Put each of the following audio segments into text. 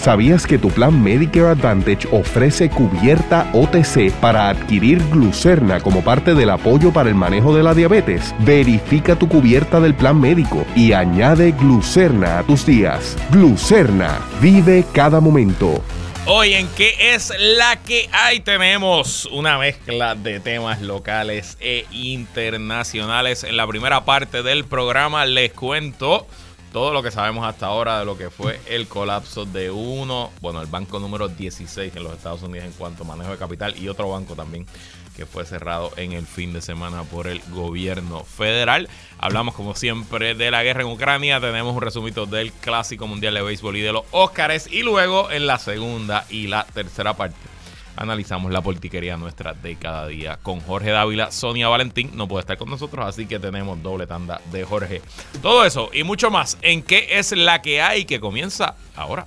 ¿Sabías que tu plan Medicare Advantage ofrece cubierta OTC para adquirir glucerna como parte del apoyo para el manejo de la diabetes? Verifica tu cubierta del plan médico y añade glucerna a tus días. Glucerna, vive cada momento. Hoy en qué es la que hay tenemos una mezcla de temas locales e internacionales. En la primera parte del programa les cuento todo lo que sabemos hasta ahora de lo que fue el colapso de uno, bueno, el banco número 16 en los Estados Unidos en cuanto a manejo de capital y otro banco también que fue cerrado en el fin de semana por el gobierno federal. Hablamos como siempre de la guerra en Ucrania, tenemos un resumito del Clásico Mundial de Béisbol y de los Óscares y luego en la segunda y la tercera parte analizamos la politiquería nuestra de cada día con Jorge Dávila. Sonia Valentín no puede estar con nosotros, así que tenemos doble tanda de Jorge. Todo eso y mucho más en qué es la que hay que comienza ahora.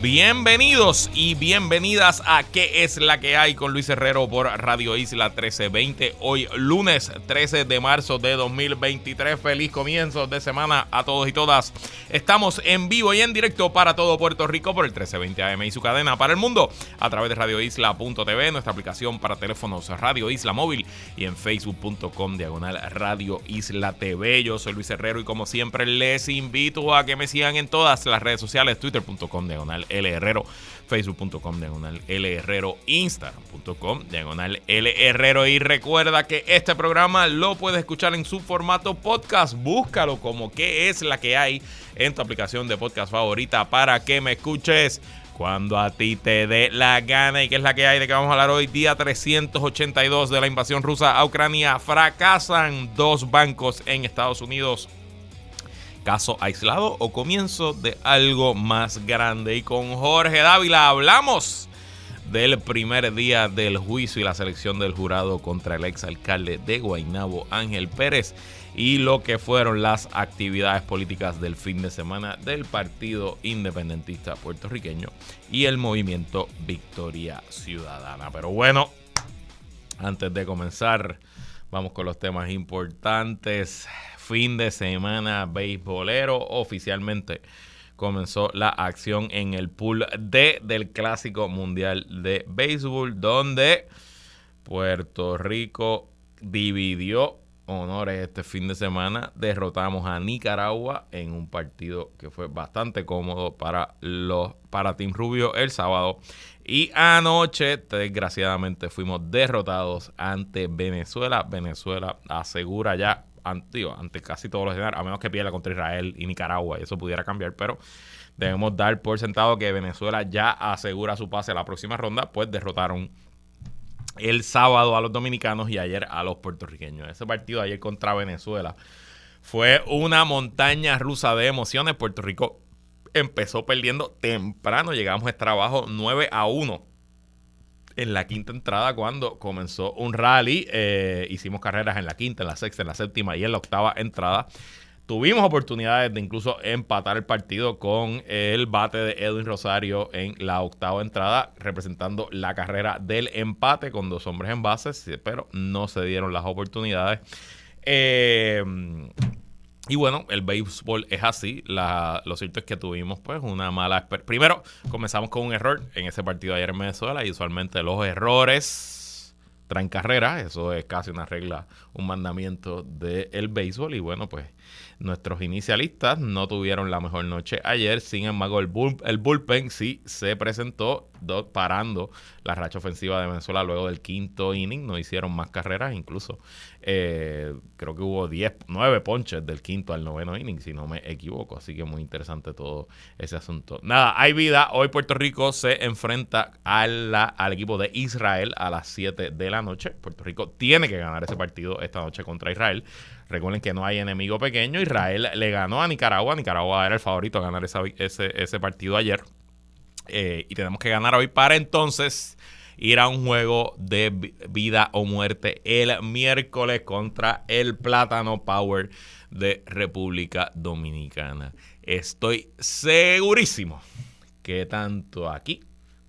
Bienvenidos y bienvenidas a ¿Qué es la que hay con Luis Herrero por Radio Isla 1320? Hoy lunes 13 de marzo de 2023. Feliz comienzo de semana a todos y todas. Estamos en vivo y en directo para todo Puerto Rico por el 1320 AM y su cadena para el mundo a través de radioisla.tv, nuestra aplicación para teléfonos Radio Isla Móvil y en facebook.com diagonal Radio Isla TV. Yo soy Luis Herrero y como siempre les invito a que me sigan en todas las redes sociales, twitter.com diagonal L Herrero, facebook.com diagonal L Herrero, instagram.com diagonal L Herrero. Y recuerda que este programa lo puedes escuchar en su formato podcast. Búscalo como que es la que hay en tu aplicación de podcast favorita para que me escuches cuando a ti te dé la gana y que es la que hay de que vamos a hablar hoy, día 382 de la invasión rusa a Ucrania, fracasan dos bancos en Estados Unidos caso aislado o comienzo de algo más grande. Y con Jorge Dávila hablamos del primer día del juicio y la selección del jurado contra el exalcalde de Guaynabo, Ángel Pérez, y lo que fueron las actividades políticas del fin de semana del Partido Independentista Puertorriqueño y el movimiento Victoria Ciudadana. Pero bueno, antes de comenzar, vamos con los temas importantes fin de semana beisbolero. Oficialmente comenzó la acción en el pool D del Clásico Mundial de Béisbol, donde Puerto Rico dividió honores este fin de semana. Derrotamos a Nicaragua en un partido que fue bastante cómodo para los para Team Rubio el sábado. Y anoche, desgraciadamente, fuimos derrotados ante Venezuela. Venezuela asegura ya ante, casi todos los escenarios, a menos que pierda contra Israel y Nicaragua, y eso pudiera cambiar, pero debemos dar por sentado que Venezuela ya asegura su pase a la próxima ronda, pues derrotaron el sábado a los dominicanos y ayer a los puertorriqueños. Ese partido ayer contra Venezuela fue una montaña rusa de emociones. Puerto Rico empezó perdiendo temprano, llegamos a trabajo 9 a 1 en la quinta entrada cuando comenzó un rally. Eh, hicimos carreras en la quinta, en la sexta, en la séptima y en la octava entrada. Tuvimos oportunidades de incluso empatar el partido con el bate de Edwin Rosario en la octava entrada, representando la carrera del empate con dos hombres en bases, pero no se dieron las oportunidades. Eh, y bueno, el béisbol es así. lo cierto es que tuvimos pues una mala... Primero, comenzamos con un error en ese partido ayer en Venezuela y usualmente los errores traen carrera. Eso es casi una regla, un mandamiento del béisbol. Y bueno, pues Nuestros inicialistas no tuvieron la mejor noche ayer, sin embargo el, el bullpen sí se presentó parando la racha ofensiva de Venezuela luego del quinto inning, no hicieron más carreras, incluso eh, creo que hubo 10, 9 ponches del quinto al noveno inning, si no me equivoco, así que muy interesante todo ese asunto. Nada, hay vida, hoy Puerto Rico se enfrenta al equipo de Israel a las 7 de la noche, Puerto Rico tiene que ganar ese partido esta noche contra Israel. Recuerden que no hay enemigo pequeño. Israel le ganó a Nicaragua. Nicaragua era el favorito a ganar ese, ese partido ayer. Eh, y tenemos que ganar hoy para entonces ir a un juego de vida o muerte el miércoles contra el Plátano Power de República Dominicana. Estoy segurísimo que tanto aquí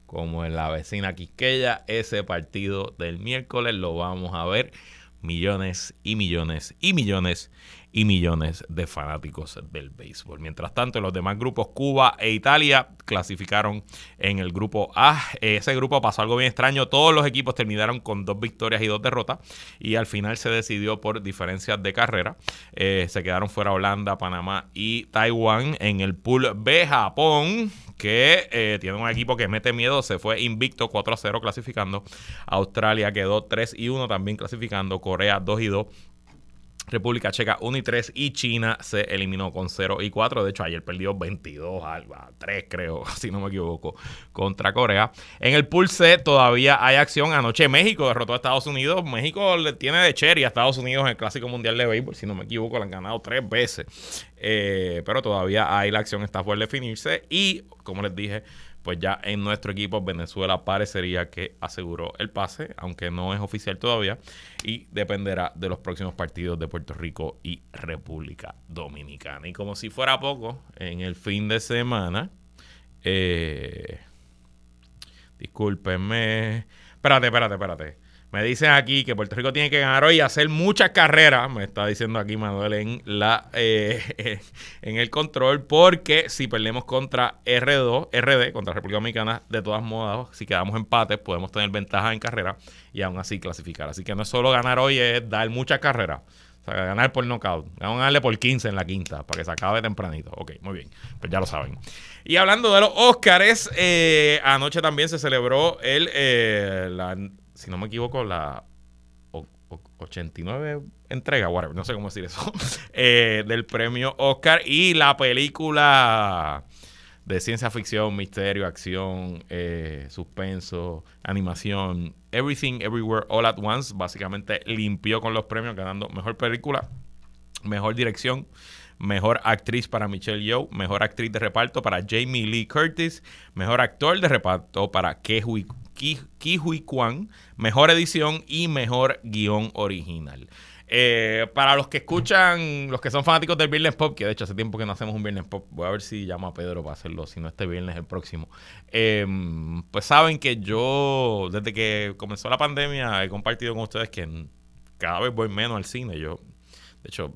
como en la vecina Quisqueya, ese partido del miércoles lo vamos a ver millones y millones y millones y millones de fanáticos del béisbol. Mientras tanto, los demás grupos, Cuba e Italia, clasificaron en el grupo A. Ese grupo pasó algo bien extraño. Todos los equipos terminaron con dos victorias y dos derrotas. Y al final se decidió por diferencias de carrera. Eh, se quedaron fuera Holanda, Panamá y Taiwán. En el pool B, Japón, que eh, tiene un equipo que mete miedo, se fue invicto 4 a 0 clasificando. Australia quedó 3 y 1 también clasificando. Corea 2 y 2. República Checa 1 y 3 y China se eliminó con 0 y 4. De hecho, ayer perdió 22 a 3, creo, si no me equivoco, contra Corea. En el Pool todavía hay acción. Anoche México derrotó a Estados Unidos. México le tiene de cherry a Estados Unidos en el Clásico Mundial de Béisbol. Si no me equivoco, le han ganado tres veces. Eh, pero todavía hay la acción, está por definirse. Y, como les dije, pues ya en nuestro equipo Venezuela parecería que aseguró el pase, aunque no es oficial todavía, y dependerá de los próximos partidos de Puerto Rico y República Dominicana. Y como si fuera poco, en el fin de semana, eh, discúlpenme, espérate, espérate, espérate. Me dicen aquí que Puerto Rico tiene que ganar hoy y hacer muchas carreras. Me está diciendo aquí Manuel en, la, eh, en el control. Porque si perdemos contra R2, RD, contra República Dominicana, de todas modas, si quedamos empates, podemos tener ventaja en carrera y aún así clasificar. Así que no es solo ganar hoy, es dar muchas carreras. O sea, ganar por knockout. Vamos a ganarle por 15 en la quinta para que se acabe tempranito. Ok, muy bien. Pues ya lo saben. Y hablando de los Óscares, eh, anoche también se celebró el, eh, la si no me equivoco, la 89 entrega, whatever, no sé cómo decir eso, eh, del premio Oscar y la película de ciencia ficción, misterio, acción, eh, suspenso, animación, Everything Everywhere All at Once, básicamente limpió con los premios, ganando mejor película, mejor dirección, mejor actriz para Michelle Yeoh, mejor actriz de reparto para Jamie Lee Curtis, mejor actor de reparto para Kehui Kihui Kwan, mejor edición y mejor guion original. Eh, para los que escuchan, los que son fanáticos del Viernes Pop, que de hecho hace tiempo que no hacemos un Viernes Pop, voy a ver si llamo a Pedro para hacerlo, si no este viernes, el próximo. Em, pues saben que yo, desde que comenzó la pandemia, he compartido con ustedes que cada vez voy menos al cine. Yo, de hecho,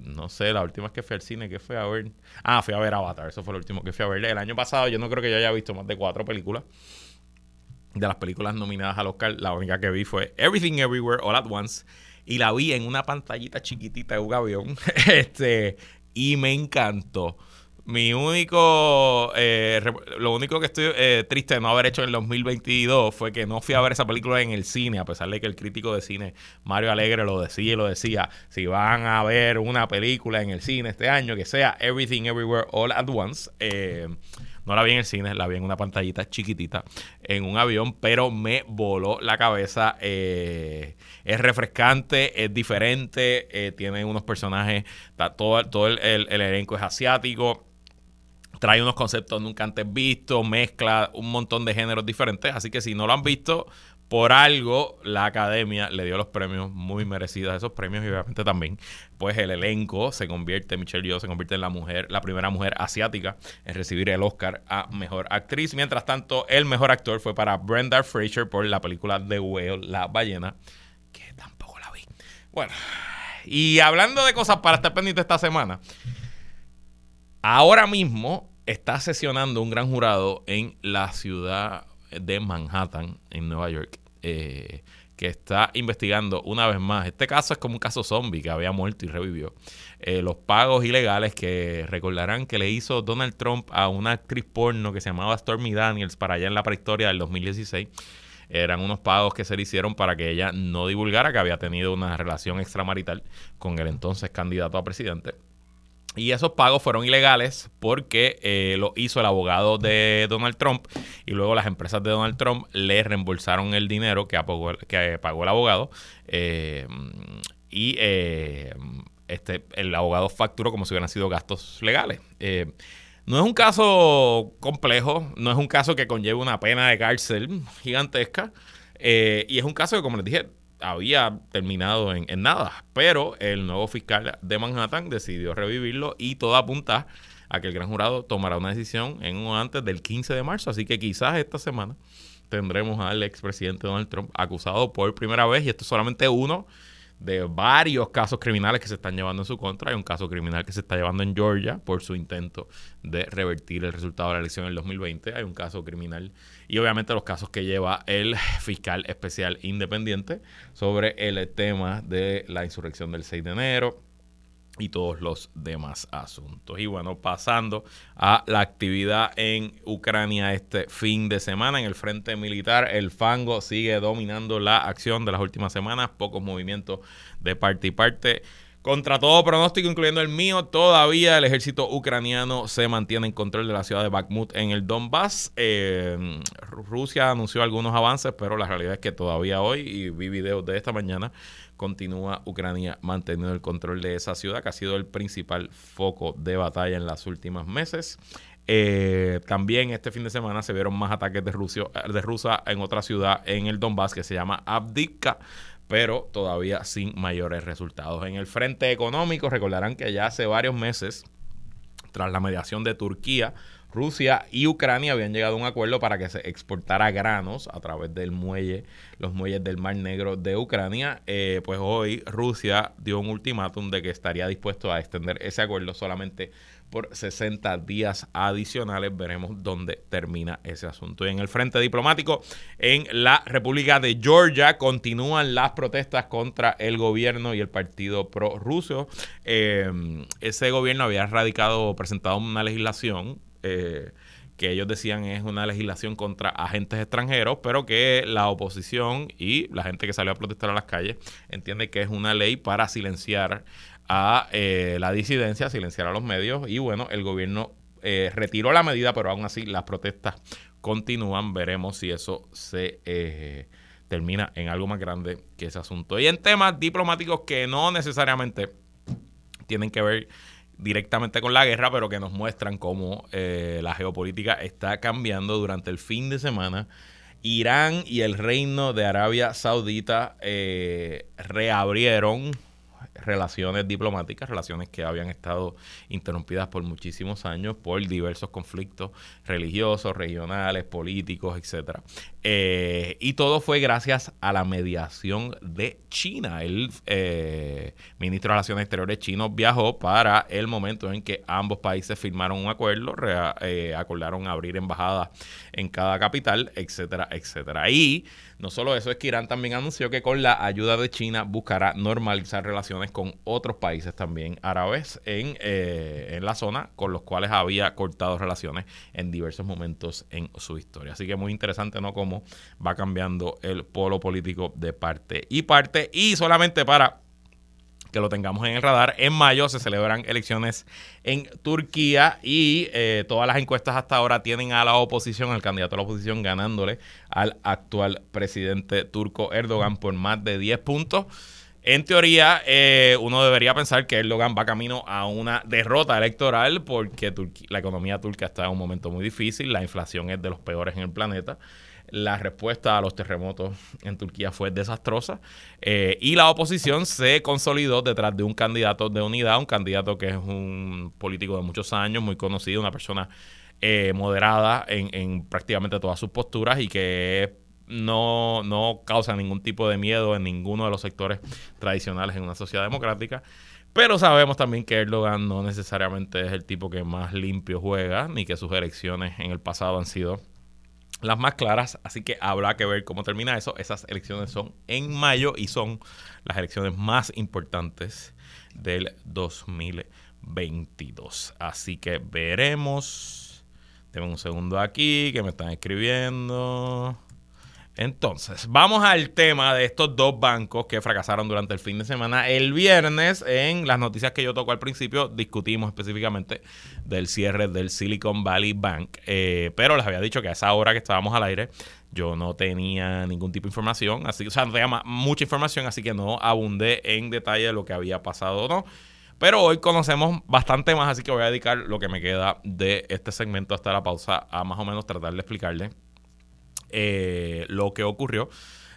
no sé, la última vez que fui al cine, que fue a ver? Ah, fui a ver Avatar, eso fue lo último que fui a ver. El año pasado yo no creo que yo haya visto más de cuatro películas de las películas nominadas al Oscar, la única que vi fue Everything Everywhere All at Once. Y la vi en una pantallita chiquitita de un avión. este, y me encantó. Mi único, eh, lo único que estoy eh, triste de no haber hecho en el 2022 fue que no fui a ver esa película en el cine, a pesar de que el crítico de cine Mario Alegre lo decía y lo decía. Si van a ver una película en el cine este año, que sea Everything Everywhere All at Once. Eh, no la vi en el cine, la vi en una pantallita chiquitita en un avión, pero me voló la cabeza. Eh, es refrescante, es diferente, eh, tiene unos personajes, todo, todo el, elenco es asiático trae unos conceptos nunca antes vistos, mezcla un montón de géneros diferentes. Así que si no lo han visto, por algo la academia le dio los premios muy merecidos esos premios y obviamente también pues el elenco se convierte, Michelle Yeoh se convierte en la mujer, la primera mujer asiática en recibir el Oscar a Mejor Actriz. Mientras tanto, el mejor actor fue para Brenda Fraser por la película The Whale, La Ballena, que tampoco la vi. Bueno, y hablando de cosas para estar pendiente esta semana, ahora mismo está sesionando un gran jurado en la ciudad de Manhattan, en Nueva York, eh, que está investigando una vez más. Este caso es como un caso zombie que había muerto y revivió. Eh, los pagos ilegales que recordarán que le hizo Donald Trump a una actriz porno que se llamaba Stormy Daniels para allá en la prehistoria del 2016 eran unos pagos que se le hicieron para que ella no divulgara que había tenido una relación extramarital con el entonces candidato a presidente. Y esos pagos fueron ilegales porque eh, lo hizo el abogado de Donald Trump y luego las empresas de Donald Trump le reembolsaron el dinero que, que pagó el abogado eh, y eh, este, el abogado facturó como si hubieran sido gastos legales. no es un caso complejo, no es un caso que conlleve una pena de cárcel gigantesca, Eh, y es un caso que, como les dije, había terminado en, en, nada, pero el nuevo fiscal de Manhattan decidió revivirlo y todo apunta a que el gran jurado tomará una decisión en o antes del 15 de marzo, así que quizás esta semana tendremos al expresidente Donald Trump acusado por primera vez, y esto es solamente uno de varios casos criminales que se están llevando en su contra. Hay un caso criminal que se está llevando en Georgia por su intento de revertir el resultado de la elección en el 2020. Hay un caso criminal y obviamente los casos que lleva el fiscal especial independiente sobre el tema de la insurrección del 6 de enero y todos los demás asuntos. Y bueno, pasando a la actividad en Ucrania este fin de semana en el frente militar, el fango sigue dominando la acción de las últimas semanas, pocos movimientos de parte y parte. Contra todo pronóstico, incluyendo el mío, todavía el ejército ucraniano se mantiene en control de la ciudad de Bakhmut en el Donbass. Eh, Rusia anunció algunos avances, pero la realidad es que todavía hoy, y vi videos de esta mañana, continúa Ucrania manteniendo el control de esa ciudad, que ha sido el principal foco de batalla en los últimos meses. Eh, también este fin de semana se vieron más ataques de, Rusia, de Rusia en otra ciudad en el Donbass que se llama Abdivka, pero todavía sin mayores resultados. En el frente económico, recordarán que ya hace varios meses, tras la mediación de Turquía, Rusia y Ucrania habían llegado a un acuerdo para que se exportara granos a través del muelle, los muelles del Mar Negro de Ucrania. Eh, pues hoy Rusia dio un ultimátum de que estaría dispuesto a extender ese acuerdo solamente por 60 días adicionales. Veremos dónde termina ese asunto. Y en el frente diplomático, en la República de Georgia, continúan las protestas contra el gobierno y el partido pro-ruso. Eh, ese gobierno había radicado, presentado una legislación eh, que ellos decían es una legislación contra agentes extranjeros, pero que la oposición y la gente que salió a protestar a las calles entiende que es una ley para silenciar a eh, la disidencia, silenciar a los medios y bueno, el gobierno eh, retiró la medida, pero aún así las protestas continúan. Veremos si eso se termina en algo más grande que ese asunto. Y en temas diplomáticos que no necesariamente tienen que ver directamente con la guerra, pero que nos muestran cómo eh, la geopolítica está cambiando durante el fin de semana. Irán y el reino de Arabia Saudita eh, reabrieron relaciones diplomáticas, relaciones que habían estado interrumpidas por muchísimos años por diversos conflictos religiosos, regionales, políticos, etcétera. Eh, y todo fue gracias a la mediación de China. El eh, ministro de Relaciones Exteriores chino viajó para el momento en que ambos países firmaron un acuerdo, eh, acordaron abrir embajadas en cada capital, etcétera, etcétera. Y no solo eso, es que Irán también anunció que con la ayuda de China buscará normalizar relaciones con otros países también árabes en, en la zona, con los cuales había cortado relaciones en diversos momentos en su historia. Así que muy interesante, ¿no? Cómo va cambiando el polo político de parte y parte. Y solamente para que lo tengamos en el radar. En mayo se celebran elecciones en Turquía y eh, todas las encuestas hasta ahora tienen a la oposición, al candidato a la oposición, ganándole al actual presidente turco Erdogan por más de 10 puntos. En teoría, eh, uno debería pensar que Erdogan va camino a una derrota electoral porque la economía turca está en un momento muy difícil, la inflación es de los peores en el planeta la respuesta a los terremotos en Turquía fue desastrosa eh, y la oposición se consolidó detrás de un candidato de unidad, un candidato que es un político de muchos años, muy conocido, una persona eh, moderada en, prácticamente todas sus posturas y que no, no causa ningún tipo de miedo en ninguno de los sectores tradicionales en una sociedad democrática. Pero sabemos también que Erdogan no necesariamente es el tipo que más limpio juega, ni que sus elecciones en el pasado han sido las más claras, así que habrá que ver cómo termina eso. Esas elecciones son en mayo y son las elecciones más importantes del 2022. Así que veremos. Tengo un segundo aquí que me están escribiendo. Entonces, vamos al tema de estos dos bancos que fracasaron durante el fin de semana. El viernes, en las noticias que yo toco al principio, discutimos específicamente del cierre del Silicon Valley Bank. Eh, pero les había dicho que a esa hora que estábamos al aire, yo no tenía ningún tipo de información, así, o sea, no tenía mucha información, así que no abundé en detalle de lo que había pasado o no. Pero hoy conocemos bastante más, así que voy a dedicar lo que me queda de este segmento hasta la pausa a más o menos tratar de explicarle eh, lo que ocurrió.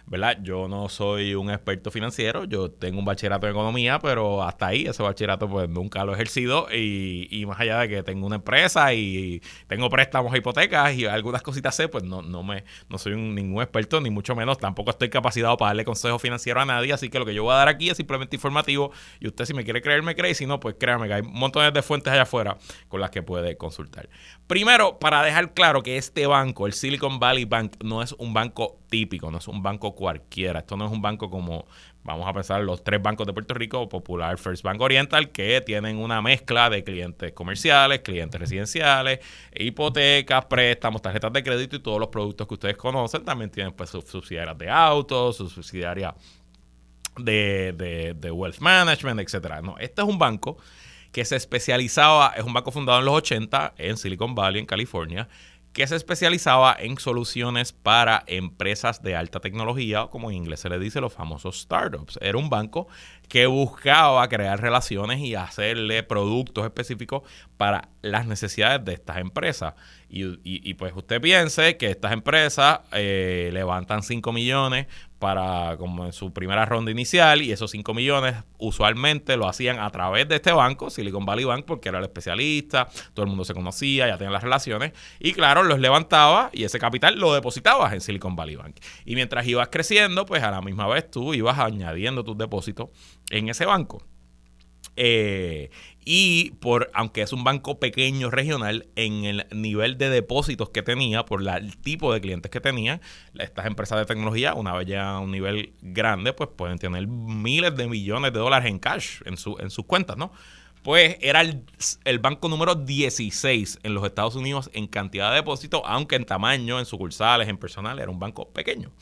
¿verdad? Yo no soy un experto financiero, yo tengo un bachillerato en economía, pero hasta ahí ese bachillerato pues nunca lo he ejercido y, y más allá de que tengo una empresa y tengo préstamos e hipotecas y algunas cositas sé, pues no, no me no soy ningún experto ni mucho menos, tampoco estoy capacitado para darle consejo financiero a nadie, así que lo que yo voy a dar aquí es simplemente informativo y usted si me quiere creer me cree y si no, pues créame que hay montones de fuentes allá afuera con las que puede consultar. Primero, para dejar claro que este banco, el Silicon Valley Bank, no es un banco típico, no es un banco cualquiera. Esto no es un banco como, vamos a pensar, los tres bancos de Puerto Rico, Popular, First Bank Oriental, que tienen una mezcla de clientes comerciales, clientes residenciales, hipotecas, préstamos, tarjetas de crédito y todos los productos que ustedes conocen. También tienen pues subsidiarias de autos, sus subsidiarias de, de wealth management, etcétera. No, este es un banco que se especializaba, es un banco fundado en los 80 en Silicon Valley, en California, que se especializaba en soluciones para empresas de alta tecnología, como en inglés se le dice, los famosos startups. Era un banco que buscaba crear relaciones y hacerle productos específicos para las necesidades de estas empresas. Y, pues usted piense que estas empresas eh, levantan 5 millones para como en su primera ronda inicial y esos 5 millones usualmente lo hacían a través de este banco, Silicon Valley Bank, porque era el especialista, todo el mundo se conocía, ya tenía las relaciones y claro, los levantaba y ese capital lo depositabas en Silicon Valley Bank. Y mientras ibas creciendo, pues a la misma vez tú ibas añadiendo tus depósitos en ese banco. Eh, y por, aunque es un banco pequeño regional, en el nivel de depósitos que tenía, por el tipo de clientes que tenía, estas empresas de tecnología, una vez ya a un nivel grande, pues pueden tener miles de millones de dólares en cash en, su, en sus cuentas, ¿no? Pues era el, banco número 16 en los Estados Unidos en cantidad de depósitos, aunque en tamaño, en sucursales, en personal, era un banco pequeño.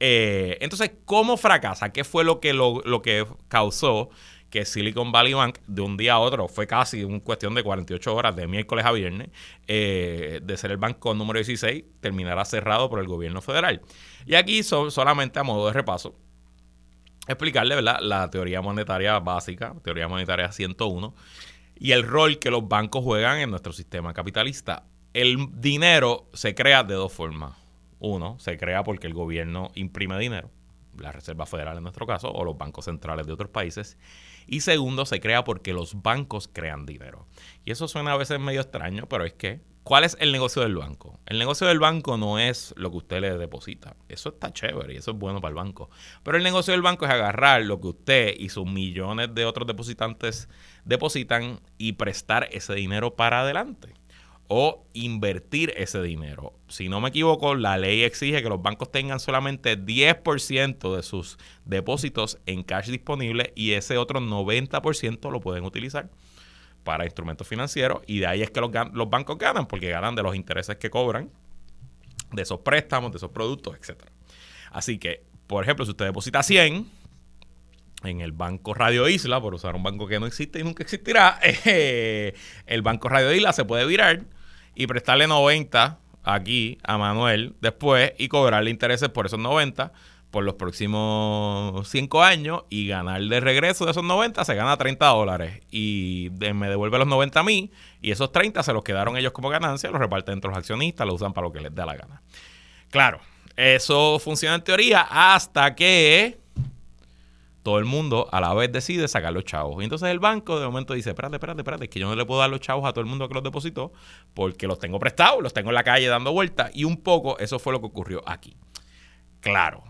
Eh, entonces, ¿cómo fracasa? ¿Qué fue lo que, lo, lo que causó que Silicon Valley Bank de un día a otro fue casi una cuestión de 48 horas de miércoles a viernes eh, de ser el banco número 16 terminará cerrado por el gobierno federal. Y aquí solamente a modo de repaso explicarle ¿verdad? la teoría monetaria básica, teoría monetaria 101 y el rol que los bancos juegan en nuestro sistema capitalista. El dinero se crea de dos formas. Uno, se crea porque el gobierno imprime dinero, la Reserva Federal en nuestro caso, o los bancos centrales de otros países. Y segundo, se crea porque los bancos crean dinero. Y eso suena a veces medio extraño, pero es que, ¿cuál es el negocio del banco? El negocio del banco no es lo que usted le deposita. Eso está chévere y eso es bueno para el banco. Pero el negocio del banco es agarrar lo que usted y sus millones de otros depositantes depositan y prestar ese dinero para adelante o invertir ese dinero. Si no me equivoco, la ley exige que los bancos tengan solamente 10% de sus depósitos en cash disponible y ese otro 90% lo pueden utilizar para instrumentos financieros y de ahí es que los, bancos ganan porque ganan de los intereses que cobran de esos préstamos, de esos productos, etc. Así que, por ejemplo, si usted deposita 100 en el Banco Radio Isla, por usar un banco que no existe y nunca existirá, eh, el Banco Radio Isla se puede virar y prestarle 90 aquí a Manuel después y cobrarle intereses por esos 90 por los próximos 5 años y ganar de regreso de esos 90 se gana 30 dólares y me devuelve los 90 a mí y esos 30 se los quedaron ellos como ganancia, los reparten entre los accionistas, los usan para lo que les dé la gana. Claro, eso funciona en teoría hasta que todo el mundo a la vez decide sacar los chavos. Y entonces el banco de momento dice, espérate, espérate, espérate, que yo no le puedo dar los chavos a todo el mundo que los depositó porque los tengo prestados, los tengo en la calle dando vueltas. Y un poco eso fue lo que ocurrió aquí. Claro,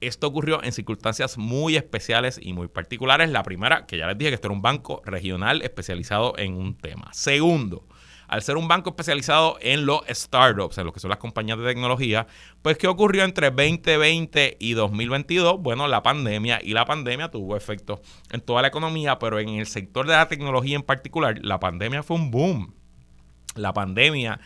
esto ocurrió en circunstancias muy especiales y muy particulares. La primera, que ya les dije que esto era un banco regional especializado en un tema. Segundo, al ser un banco especializado en los startups, en lo que son las compañías de tecnología, pues ¿qué ocurrió entre 2020 y 2022? Bueno, la pandemia y la pandemia tuvo efectos en toda la economía, pero en el sector de la tecnología en particular, la pandemia fue un boom. La pandemia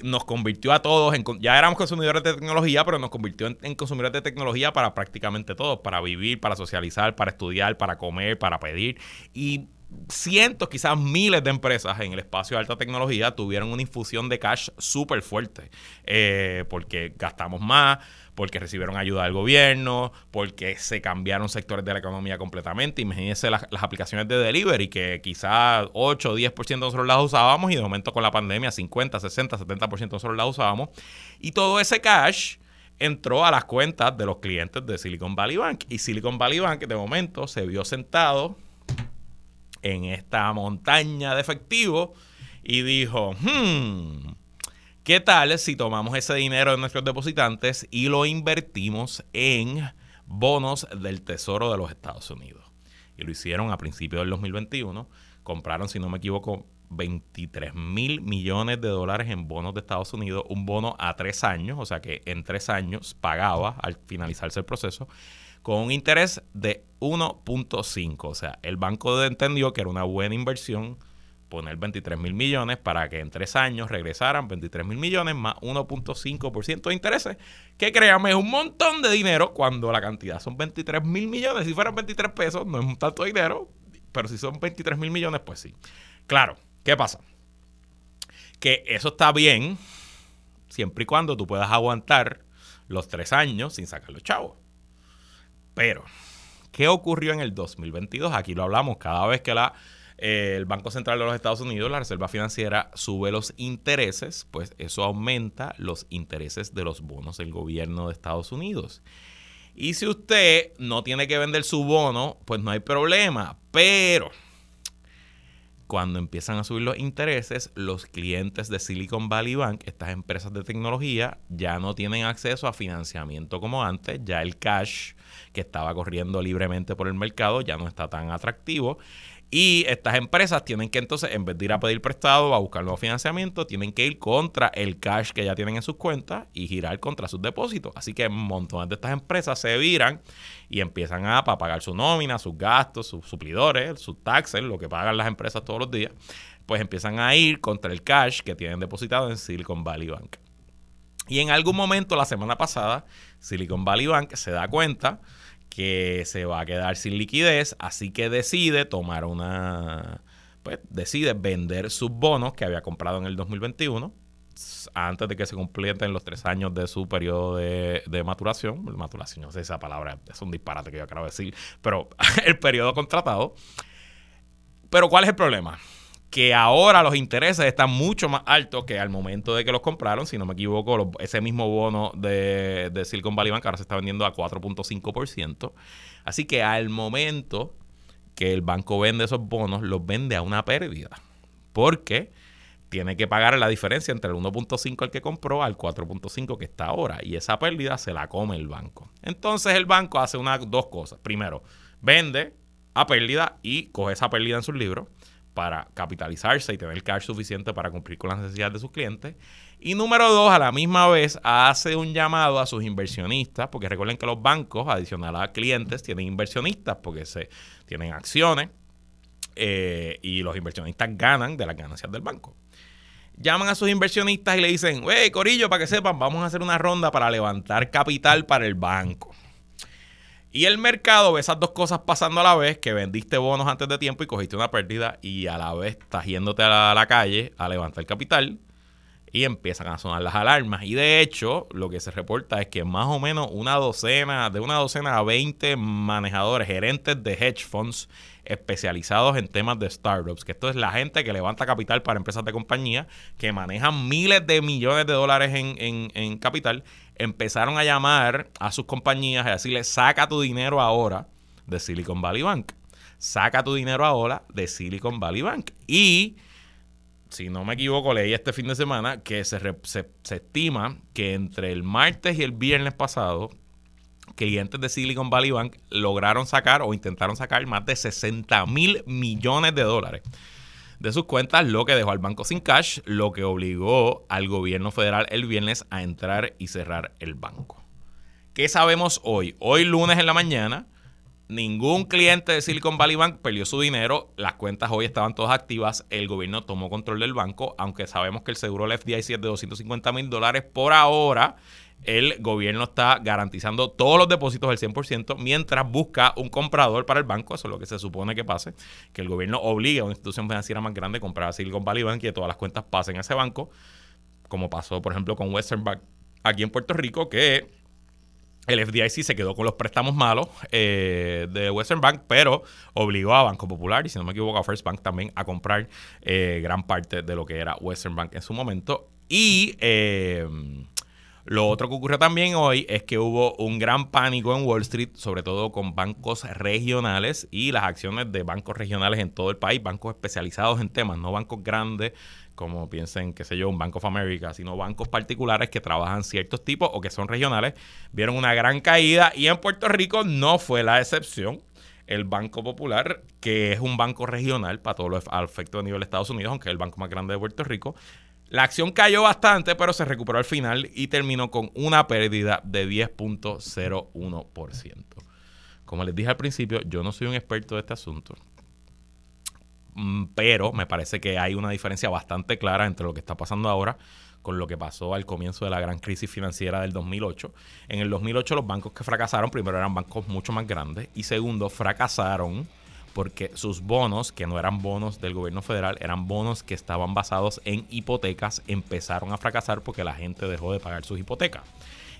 nos convirtió a todos en, ya éramos consumidores de tecnología, pero nos convirtió en, consumidores de tecnología para prácticamente todos, para vivir, para socializar, para estudiar, para comer, para pedir. Y cientos, quizás miles de empresas en el espacio de alta tecnología tuvieron una infusión de cash súper fuerte, eh, porque gastamos más, porque recibieron ayuda del gobierno, porque se cambiaron sectores de la economía completamente. Imagínense las, aplicaciones de delivery, que quizás 8 o 10% nosotros las usábamos y de momento con la pandemia 50, 60, 70% nosotros las usábamos. Y todo ese cash entró a las cuentas de los clientes de Silicon Valley Bank. Y Silicon Valley Bank de momento se vio sentado en esta montaña de efectivo y dijo, hmm, ¿qué tal si tomamos ese dinero de nuestros depositantes y lo invertimos en bonos del Tesoro de los Estados Unidos? Y lo hicieron a principios del 2021. Compraron, si no me equivoco, 23 mil millones de dólares en bonos de Estados Unidos, un bono a tres años, o sea que en tres años pagaba al finalizarse el proceso, con un interés de 1.5. O sea, el banco entendió que era una buena inversión poner 23 mil millones para que en tres años regresaran 23 mil millones más 1.5% de intereses, que créame es un montón de dinero cuando la cantidad son 23 mil millones. Si fueran 23 pesos, no es un tanto dinero, pero si son 23 mil millones, pues sí. Claro, ¿Qué pasa? Que eso está bien siempre y cuando tú puedas aguantar los tres años sin sacar los chavos. Pero, ¿qué ocurrió en el 2022? Aquí lo hablamos cada vez que la, eh, el Banco Central de los Estados Unidos, la Reserva Financiera, sube los intereses, pues eso aumenta los intereses de los bonos del gobierno de Estados Unidos. Y si usted no tiene que vender su bono, pues no hay problema. Pero cuando empiezan a subir los intereses, los clientes de Silicon Valley Bank, estas empresas de tecnología, ya no tienen acceso a financiamiento como antes, ya el cash que estaba corriendo libremente por el mercado ya no está tan atractivo y estas empresas tienen que entonces, en vez de ir a pedir prestado a buscar nuevo financiamiento, tienen que ir contra el cash que ya tienen en sus cuentas y girar contra sus depósitos. Así que montones de estas empresas se viran y empiezan a, pagar su nómina, sus gastos, sus suplidores, sus taxes, lo que pagan las empresas todos los días, pues empiezan a ir contra el cash que tienen depositado en Silicon Valley Bank. Y en algún momento la semana pasada, Silicon Valley Bank se da cuenta que se va a quedar sin liquidez, así que decide tomar una, pues decide vender sus bonos que había comprado en el 2021 antes de que se completen los tres años de su periodo de, de maturación, maturación, no sé esa palabra, es un disparate que yo acabo de decir, pero el periodo contratado. Pero ¿cuál es el problema? Que ahora los intereses están mucho más altos que al momento de que los compraron. Si no me equivoco, ese mismo bono de, Silicon Valley Bank ahora se está vendiendo a 4.5%. Así que al momento que el banco vende esos bonos, los vende a una pérdida. Porque tiene que pagar la diferencia entre el 1.5 al que compró al 4.5 que está ahora. Y esa pérdida se la come el banco. Entonces el banco hace una, dos cosas. Primero, vende a pérdida y coge esa pérdida en sus libros para capitalizarse y tener cash suficiente para cumplir con las necesidades de sus clientes. Y número dos, a la misma vez hace un llamado a sus inversionistas, porque recuerden que los bancos, adicional a clientes, tienen inversionistas porque se tienen acciones eh, y los inversionistas ganan de las ganancias del banco. Llaman a sus inversionistas y le dicen, hey, Corillo, para que sepan, vamos a hacer una ronda para levantar capital para el banco. Y el mercado ve esas dos cosas pasando a la vez, que vendiste bonos antes de tiempo y cogiste una pérdida y a la vez estás yéndote a la, calle a levantar capital y empiezan a sonar las alarmas. Y de hecho, lo que se reporta es que más o menos una docena, de una docena a 20 manejadores, gerentes de hedge funds especializados en temas de startups, que esto es la gente que levanta capital para empresas de compañía, que manejan miles de millones de dólares en, en, en capital, empezaron a llamar a sus compañías y decirle, saca tu dinero ahora de Silicon Valley Bank. Saca tu dinero ahora de Silicon Valley Bank. Y, si no me equivoco, leí este fin de semana que se, se estima que entre el martes y el viernes pasado, clientes de Silicon Valley Bank lograron sacar o intentaron sacar más de 60 mil millones de dólares de sus cuentas, lo que dejó al banco sin cash, lo que obligó al gobierno federal el viernes a entrar y cerrar el banco. ¿Qué sabemos hoy? Hoy lunes en la mañana, ningún cliente de Silicon Valley Bank perdió su dinero, las cuentas hoy estaban todas activas, el gobierno tomó control del banco, aunque sabemos que el seguro del FDIC es de 250 mil dólares por ahora el gobierno está garantizando todos los depósitos del 100% mientras busca un comprador para el banco. Eso es lo que se supone que pase, que el gobierno obligue a una institución financiera más grande a comprar a Silicon Valley Bank y que todas las cuentas pasen a ese banco, como pasó, por ejemplo, con Western Bank aquí en Puerto Rico, que el FDIC se quedó con los préstamos malos eh, de Western Bank, pero obligó a Banco Popular y, si no me equivoco, a First Bank también a comprar eh, gran parte de lo que era Western Bank en su momento. Y... Eh, Lo otro que ocurrió también hoy es que hubo un gran pánico en Wall Street, sobre todo con bancos regionales y las acciones de bancos regionales en todo el país, bancos especializados en temas, no bancos grandes como piensen, qué sé yo, un Bank of America, sino bancos particulares que trabajan ciertos tipos o que son regionales, vieron una gran caída y en Puerto Rico no fue la excepción. El Banco Popular, que es un banco regional para todos los efectos a nivel de Estados Unidos, aunque es el banco más grande de Puerto Rico, la acción cayó bastante, pero se recuperó al final y terminó con una pérdida de 10.01%. Como les dije al principio, yo no soy un experto de este asunto, mm, pero me parece que hay una diferencia bastante clara entre lo que está pasando ahora con lo que pasó al comienzo de la gran crisis financiera del 2008. En el 2008 los bancos que fracasaron, primero eran bancos mucho más grandes y segundo, fracasaron porque sus bonos, que no eran bonos del gobierno federal, eran bonos que estaban basados en hipotecas, empezaron a fracasar porque la gente dejó de pagar sus hipotecas.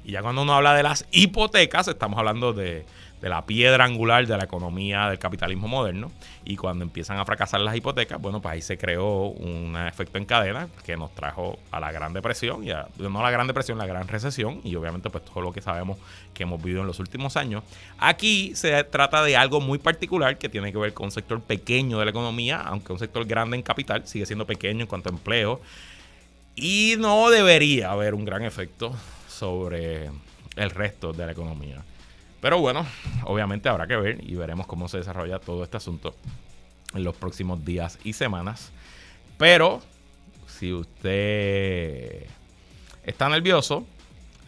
Y ya cuando uno habla de las hipotecas, estamos hablando de de la piedra angular de la economía del capitalismo moderno. Y cuando empiezan a fracasar las hipotecas, bueno, pues ahí se creó un efecto en cadena que nos trajo a la Gran Depresión, y a, no la Gran Depresión, la Gran Recesión, y obviamente pues todo lo que sabemos que hemos vivido en los últimos años. Aquí se trata de algo muy particular que tiene que ver con un sector pequeño de la economía, aunque un sector grande en capital, sigue siendo pequeño en cuanto a empleo. Y no debería haber un gran efecto sobre el resto de la economía. Pero bueno, obviamente habrá que ver y veremos cómo se desarrolla todo este asunto en los próximos días y semanas. Pero si usted está nervioso,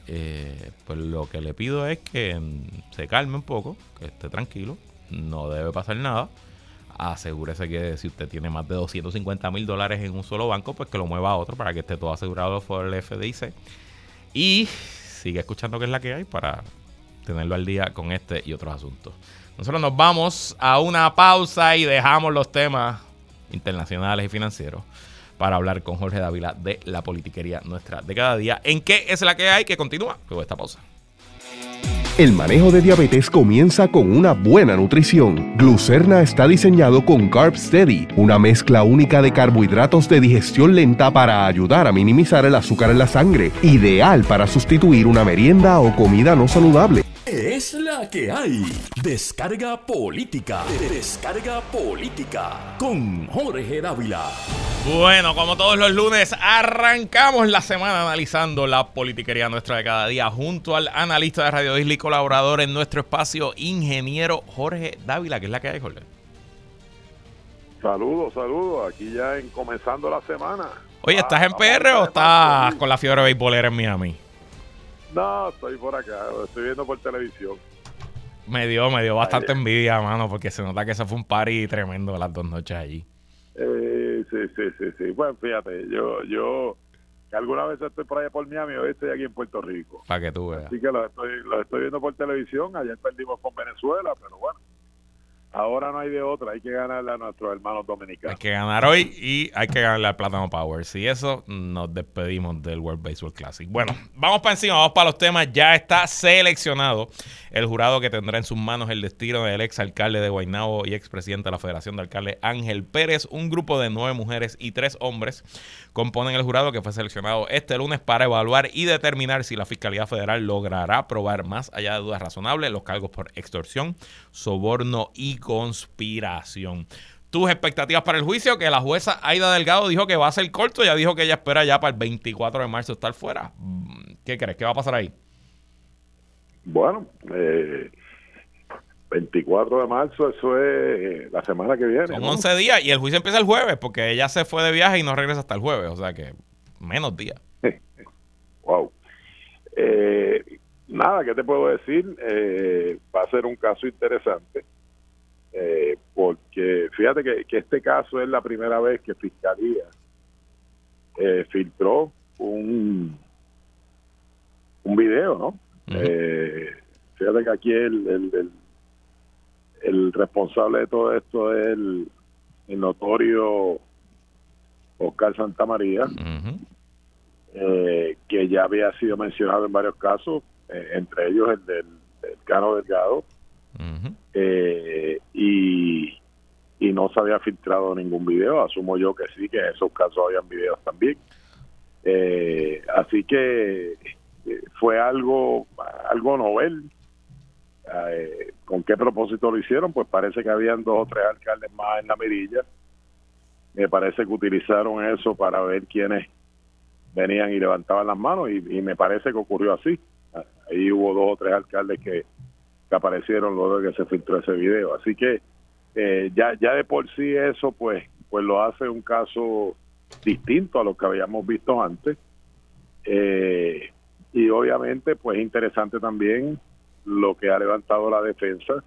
eh, pues lo que le pido es que se calme un poco, que esté tranquilo, no debe pasar nada. Asegúrese que si usted tiene más de 250 mil dólares en un solo banco, pues que lo mueva a otro para que esté todo asegurado por el FDIC. Y sigue escuchando qué es la que hay para tenerlo al día con este y otros asuntos. Nosotros nos vamos a una pausa y dejamos los temas internacionales y financieros para hablar con Jorge Dávila de la politiquería nuestra de cada día. ¿En qué es la que hay que continúa luego esta pausa? El manejo de diabetes comienza con una buena nutrición. Glucerna está diseñado con Carb Steady, una mezcla única de carbohidratos de digestión lenta para ayudar a minimizar el azúcar en la sangre, ideal para sustituir una merienda o comida no saludable. Es la que hay. Descarga política. Descarga política. Con Jorge Dávila. Bueno, como todos los lunes, arrancamos la semana analizando la politiquería nuestra de cada día junto al analista de Radio Disney colaborador en nuestro espacio, ingeniero Jorge Dávila, que es la que hay, Jorge. Saludos, saludos. Aquí ya en comenzando la semana. Oye, ¿estás en PR o estás con la fiebre beisbolera en Miami? No, estoy por acá, lo estoy viendo por televisión. Me dio, me dio bastante envidia, mano, porque se nota que eso fue un party tremendo las dos noches allí. Eh, sí, sí, sí, sí. Bueno, fíjate, yo, yo, que alguna vez estoy por allá por Miami, hoy estoy aquí en Puerto Rico. Para que tú veas. Así que lo estoy, lo estoy viendo por televisión. Ayer perdimos con Venezuela, pero bueno, Ahora no hay de otra, hay que ganarle a nuestros hermanos dominicanos. Hay que ganar hoy y hay que ganarle al Plátano Power. Si eso, nos despedimos del World Baseball Classic. Bueno, vamos para encima, vamos para los temas. Ya está seleccionado el jurado que tendrá en sus manos el destino del ex alcalde de Guaynabo y expresidente de la Federación de Alcaldes, Ángel Pérez. Un grupo de nueve mujeres y tres hombres componen el jurado que fue seleccionado este lunes para evaluar y determinar si la Fiscalía Federal logrará probar más allá de dudas razonables los cargos por extorsión, soborno y conspiración. Tus expectativas para el juicio, que la jueza Aida Delgado dijo que va a ser corto, ya dijo que ella espera ya para el 24 de marzo estar fuera. Mm, ¿Qué crees? ¿Qué va a pasar ahí? Bueno, eh, 24 de marzo, eso es eh, la semana que viene. Son 11 días y el juicio empieza el jueves porque ella se fue de viaje y no regresa hasta el jueves, o sea que menos días. wow. Eh, nada, ¿qué te puedo decir? Eh, va a ser un caso interesante eh, porque fíjate que, este caso es la primera vez que Fiscalía eh, filtró un, un video, ¿no? eh, fíjate que aquí el, el, el, responsable de todo esto es el, el notorio Oscar Santamaría, eh, que ya había sido mencionado en varios casos, eh, entre ellos el del, Cano Delgado, eh, y, y no se había filtrado ningún video, asumo yo que sí, que en esos casos habían videos también. Eh, así que fue algo, algo novel. Eh, ¿Con qué propósito lo hicieron? Pues parece que habían dos o tres alcaldes más en la mirilla. Me parece que utilizaron eso para ver quiénes venían y levantaban las manos y, me parece que ocurrió así. Ahí hubo dos o tres alcaldes que, aparecieron luego de que se filtró ese video. Así que eh, ya, ya de por sí eso pues, pues lo hace un caso distinto a lo que habíamos visto antes. Eh, y obviamente pues interesante también lo que ha levantado la defensa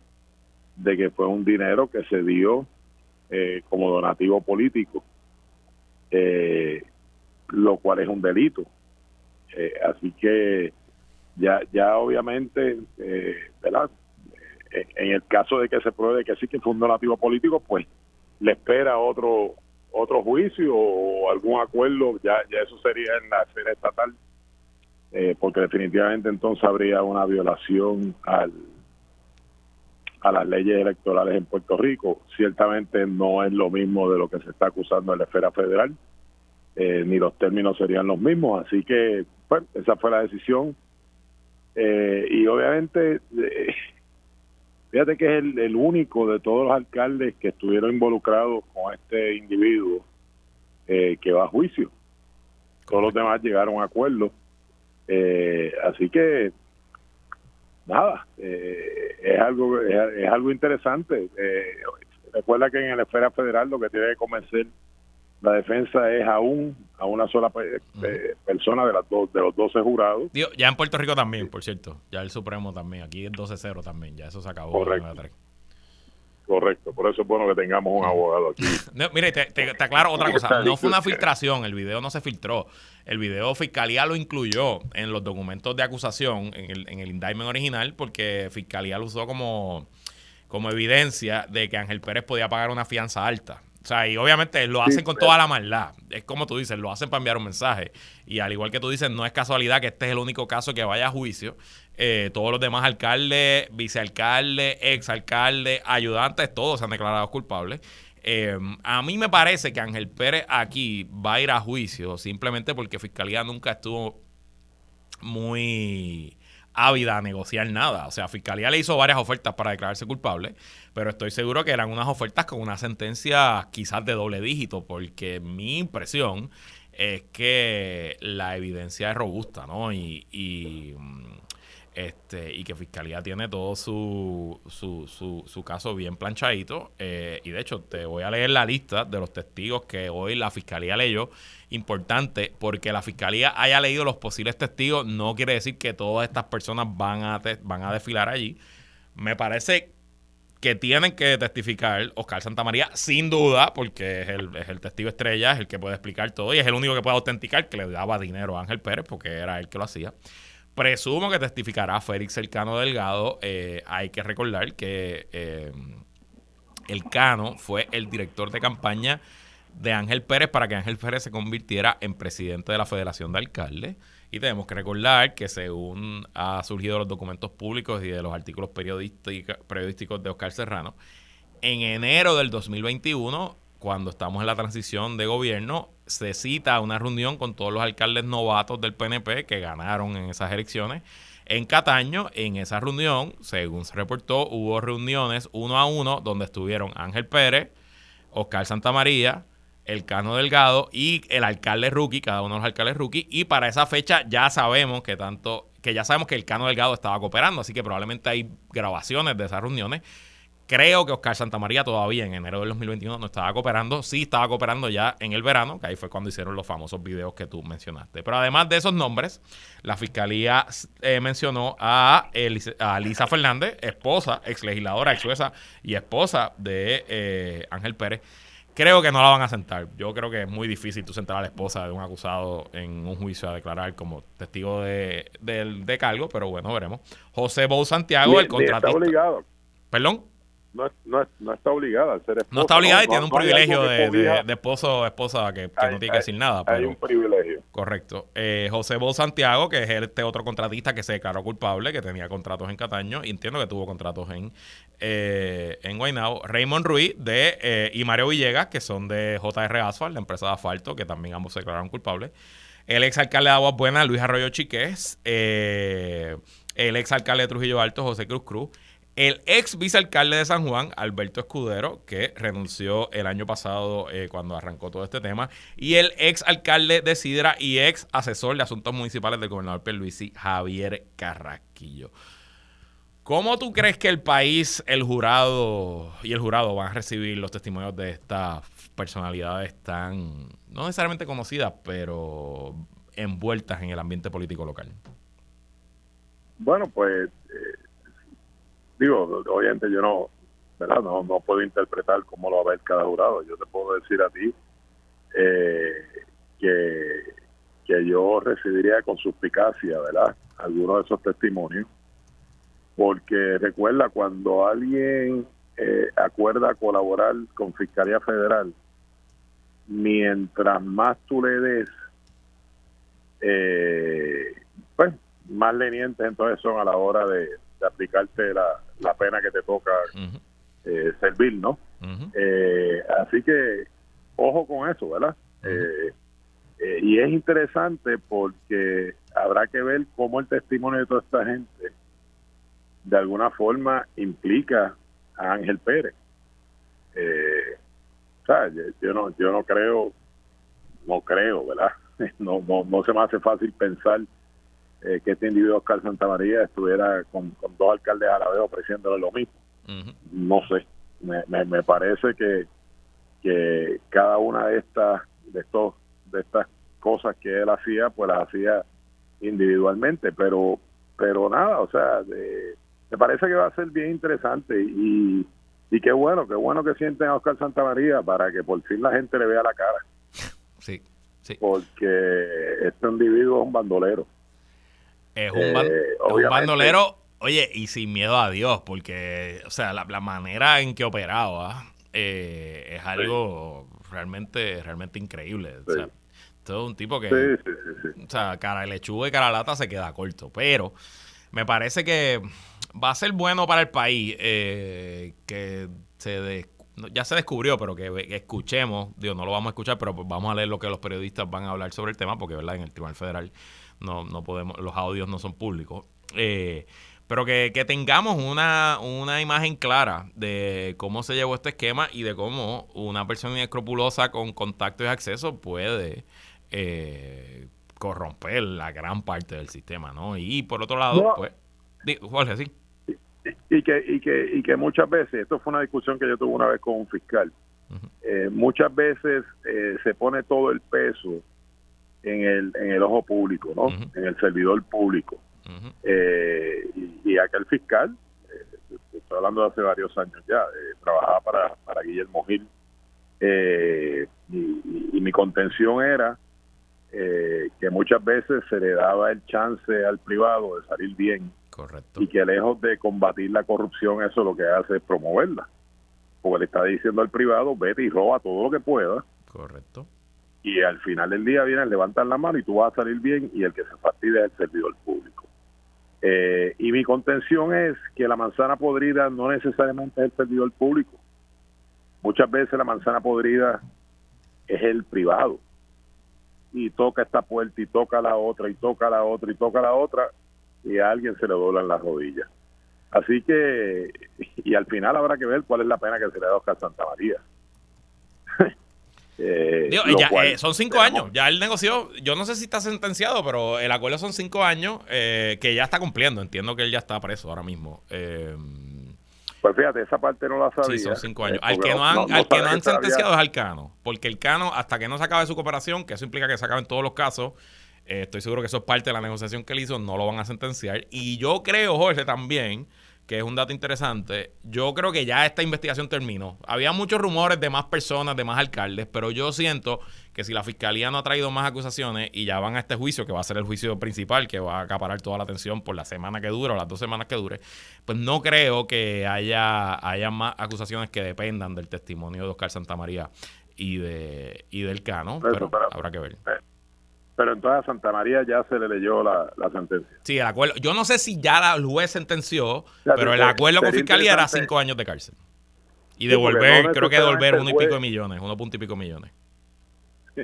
de que fue un dinero que se dio eh, como donativo político, eh, lo cual es un delito. Eh, así que ya, ya obviamente, ¿verdad? En el caso de que se pruebe que sí que fue un donativo político, pues le espera otro otro juicio o algún acuerdo, ya, ya eso sería en la esfera estatal eh, porque definitivamente entonces habría una violación al, a las leyes electorales en Puerto Rico. Ciertamente no es lo mismo de lo que se está acusando en la esfera federal, eh, ni los términos serían los mismos, así que bueno, esa fue la decisión. Eh, y obviamente, fíjate que es el, el, único de todos los alcaldes que estuvieron involucrados con este individuo que va a juicio. Todos los demás llegaron a acuerdos eh, así que nada, eh, es algo es, algo interesante. Eh, recuerda que en la esfera federal lo que tiene que convencer la defensa es a a una sola persona de las dos de los 12 jurados. ya en Puerto Rico también, por cierto, ya el Supremo también, aquí es 12-0 también, ya eso se acabó. Correcto. Correcto, por eso es bueno que tengamos un abogado aquí. mire, te, aclaro otra cosa, no fue una filtración, el video no se filtró, el video Fiscalía lo incluyó en los documentos de acusación, en el, en el indictment original, porque Fiscalía lo usó como, como evidencia de que Ángel Pérez podía pagar una fianza alta. O sea, y obviamente lo hacen con toda la maldad. Es como tú dices, lo hacen para enviar un mensaje. Y al igual que tú dices, no es casualidad que este es el único caso que vaya a juicio. Eh, todos los demás alcaldes, vicealcaldes, exalcaldes, ayudantes, todos se han declarado culpables. Eh, a mí me parece que Ángel Pérez aquí va a ir a juicio simplemente porque Fiscalía nunca estuvo muy ávida a negociar nada. O sea, Fiscalía le hizo varias ofertas para declararse culpable, pero estoy seguro que eran unas ofertas con una sentencia quizás de doble dígito, porque mi impresión es que la evidencia es robusta, ¿no? Y, y mm, este, y que Fiscalía tiene todo su, su, su, caso bien planchadito. Eh, y de hecho, te voy a leer la lista de los testigos que hoy la Fiscalía leyó. Importante, porque la Fiscalía haya leído los posibles testigos, no quiere decir que todas estas personas van a, van a desfilar allí. Me parece que tienen que testificar Oscar Santamaría, sin duda, porque es el, es el testigo estrella, es el que puede explicar todo y es el único que puede autenticar que le daba dinero a Ángel Pérez, porque era él que lo hacía. Presumo que testificará Félix Elcano Delgado. Eh, hay que recordar que eh, el Cano fue el director de campaña de Ángel Pérez para que Ángel Pérez se convirtiera en presidente de la Federación de Alcaldes. Y tenemos que recordar que según ha surgido los documentos públicos y de los artículos periodísticos de Oscar Serrano, en enero del 2021 cuando estamos en la transición de gobierno, se cita una reunión con todos los alcaldes novatos del PNP que ganaron en esas elecciones. En Cataño, en esa reunión, según se reportó, hubo reuniones uno a uno donde estuvieron Ángel Pérez, Oscar Santamaría, el Cano Delgado y el alcalde rookie, cada uno de los alcaldes rookie. Y para esa fecha ya sabemos que tanto, que ya sabemos que el Cano Delgado estaba cooperando, así que probablemente hay grabaciones de esas reuniones. Creo que Oscar Santamaría todavía en enero del 2021 no estaba cooperando. Sí estaba cooperando ya en el verano, que ahí fue cuando hicieron los famosos videos que tú mencionaste. Pero además de esos nombres, la fiscalía eh, mencionó a, Elisa Fernández, esposa, ex legisladora, ex jueza y esposa de eh, Ángel Pérez. Creo que no la van a sentar. Yo creo que es muy difícil tú sentar a la esposa de un acusado en un juicio a declarar como testigo de, de, cargo, pero bueno, veremos. José Bou Santiago, el contratista. Está obligado. ¿Perdón? no, no, no, está obligada a ser esposa. No está obligada y tiene un privilegio de, de, esposo o esposa que, no tiene que decir nada. hay un privilegio. Correcto. Eh, José Bo Santiago, que es este otro contratista que se declaró culpable, que tenía contratos en Cataño y entiendo que tuvo contratos en, eh, en Guaynabo. Raymond Ruiz de, eh, y Mario Villegas, que son de JR Asphalt, la empresa de asfalto, que también ambos se declararon culpables. el ex alcalde de Aguas Buenas, Luis Arroyo Chiqués, eh, el ex alcalde de Trujillo Alto, José Cruz Cruz, el ex vicealcalde de San Juan, Alberto Escudero, que renunció el año pasado cuando arrancó todo este tema, y el ex alcalde de Sidra y ex asesor de asuntos municipales del gobernador Pierluisi, Javier Carrasquillo. ¿Cómo tú crees que el país, el jurado y el jurado van a recibir los testimonios de estas personalidades tan, no necesariamente conocidas, pero envueltas en el ambiente político local? Bueno, pues eh, digo, obviamente yo no, ¿verdad? No, no puedo interpretar cómo lo va a ver cada jurado. Yo te puedo decir a ti eh, que, que yo recibiría con suspicacia, ¿verdad? Algunos de esos testimonios porque recuerda, cuando alguien eh, acuerda colaborar con Fiscalía Federal, mientras más tú le des, eh, pues más lenientes entonces son a la hora de, aplicarte la, la, pena que te toca eh, servir, ¿no? así que ojo con eso, ¿verdad? y es interesante porque habrá que ver cómo el testimonio de toda esta gente de alguna forma implica a Ángel Pérez. Eh, yo no, yo no creo, no creo, ¿verdad? No, no, no se me hace fácil pensar eh, que este individuo Oscar Santa María estuviera con, dos alcaldes a la vez ofreciéndole lo mismo. No sé, me, me, parece que, que cada una de estas de estos de estas cosas que él hacía, pues las hacía individualmente, pero pero nada, o sea, de, me parece que va a ser bien interesante y, y qué bueno, qué bueno que sienten a Oscar Santamaría para que por fin la gente le vea la cara. Sí, sí. Porque este individuo es un bandolero. Es un, eh, bandolero, oye, y sin miedo a Dios, porque, o sea, la, manera en que operaba eh, es algo realmente, realmente increíble. O sea, todo un tipo que, o sea, cara de lechuga y cara lata se queda corto, pero me parece que va a ser bueno para el país eh, que se ya se descubrió, pero que, escuchemos, digo, no lo vamos a escuchar, pero pues vamos a leer lo que los periodistas van a hablar sobre el tema, porque verdad en el Tribunal Federal no, no podemos, los audios no son públicos. Eh, pero que, tengamos una, una imagen clara de cómo se llevó este esquema y de cómo una persona inescrupulosa con contacto y acceso puede eh, corromper la gran parte del sistema, ¿no? Y por otro lado, pues, Jorge, sí y que, y que, y que muchas veces, esto fue una discusión que yo tuve una vez con un fiscal, eh, muchas veces eh, se pone todo el peso en el, en el ojo público, ¿no? En el servidor público. Eh, y, aquel fiscal, estoy hablando de hace varios años ya, trabajaba para, para Guillermo Gil, y, mi contención era que muchas veces se le daba el chance al privado de salir bien Correcto. Y que lejos de combatir la corrupción, eso lo que hace es promoverla. Porque le está diciendo al privado, vete y roba todo lo que pueda. Correcto. Y al final del día vienen, levantan la mano y tú vas a salir bien y el que se fastidia es el servidor público. Eh, y mi contención es que la manzana podrida no necesariamente es el servidor público. Muchas veces la manzana podrida es el privado. Y toca esta puerta y toca la otra y toca la otra y toca la otra y a alguien se le doblan las rodillas. Así que, y al final habrá que ver cuál es la pena que se le da a Oscar Santa María. Eh, eh, son cinco años. Ya el negocio, yo no sé si está sentenciado, pero el acuerdo son cinco años eh, que ya está cumpliendo. Entiendo que él ya está preso ahora mismo. pues fíjate, esa parte no la sabía. Sí, son cinco años. al que no han, al que no han sentenciado es al Cano. Porque el Cano, hasta que no se acabe su cooperación, que eso implica que se acaben todos los casos, eh, estoy seguro que eso es parte de la negociación que él hizo, no lo van a sentenciar. Y yo creo, Jorge, también, que es un dato interesante, yo creo que ya esta investigación terminó. Había muchos rumores de más personas, de más alcaldes, pero yo siento que si la fiscalía no ha traído más acusaciones y ya van a este juicio, que va a ser el juicio principal, que va a acaparar toda la atención por la semana que dure o las dos semanas que dure, pues no creo que haya, haya más acusaciones que dependan del testimonio de Oscar Santamaría y de y del Cano, pero, habrá que ver. Pero entonces a Santa María ya se le leyó la, sentencia. Sí, el acuerdo. Yo no sé si ya el juez sentenció, pero el acuerdo con Fiscalía era cinco años de cárcel. Y devolver, creo que devolver uno y pico de millones, uno punto y pico millones.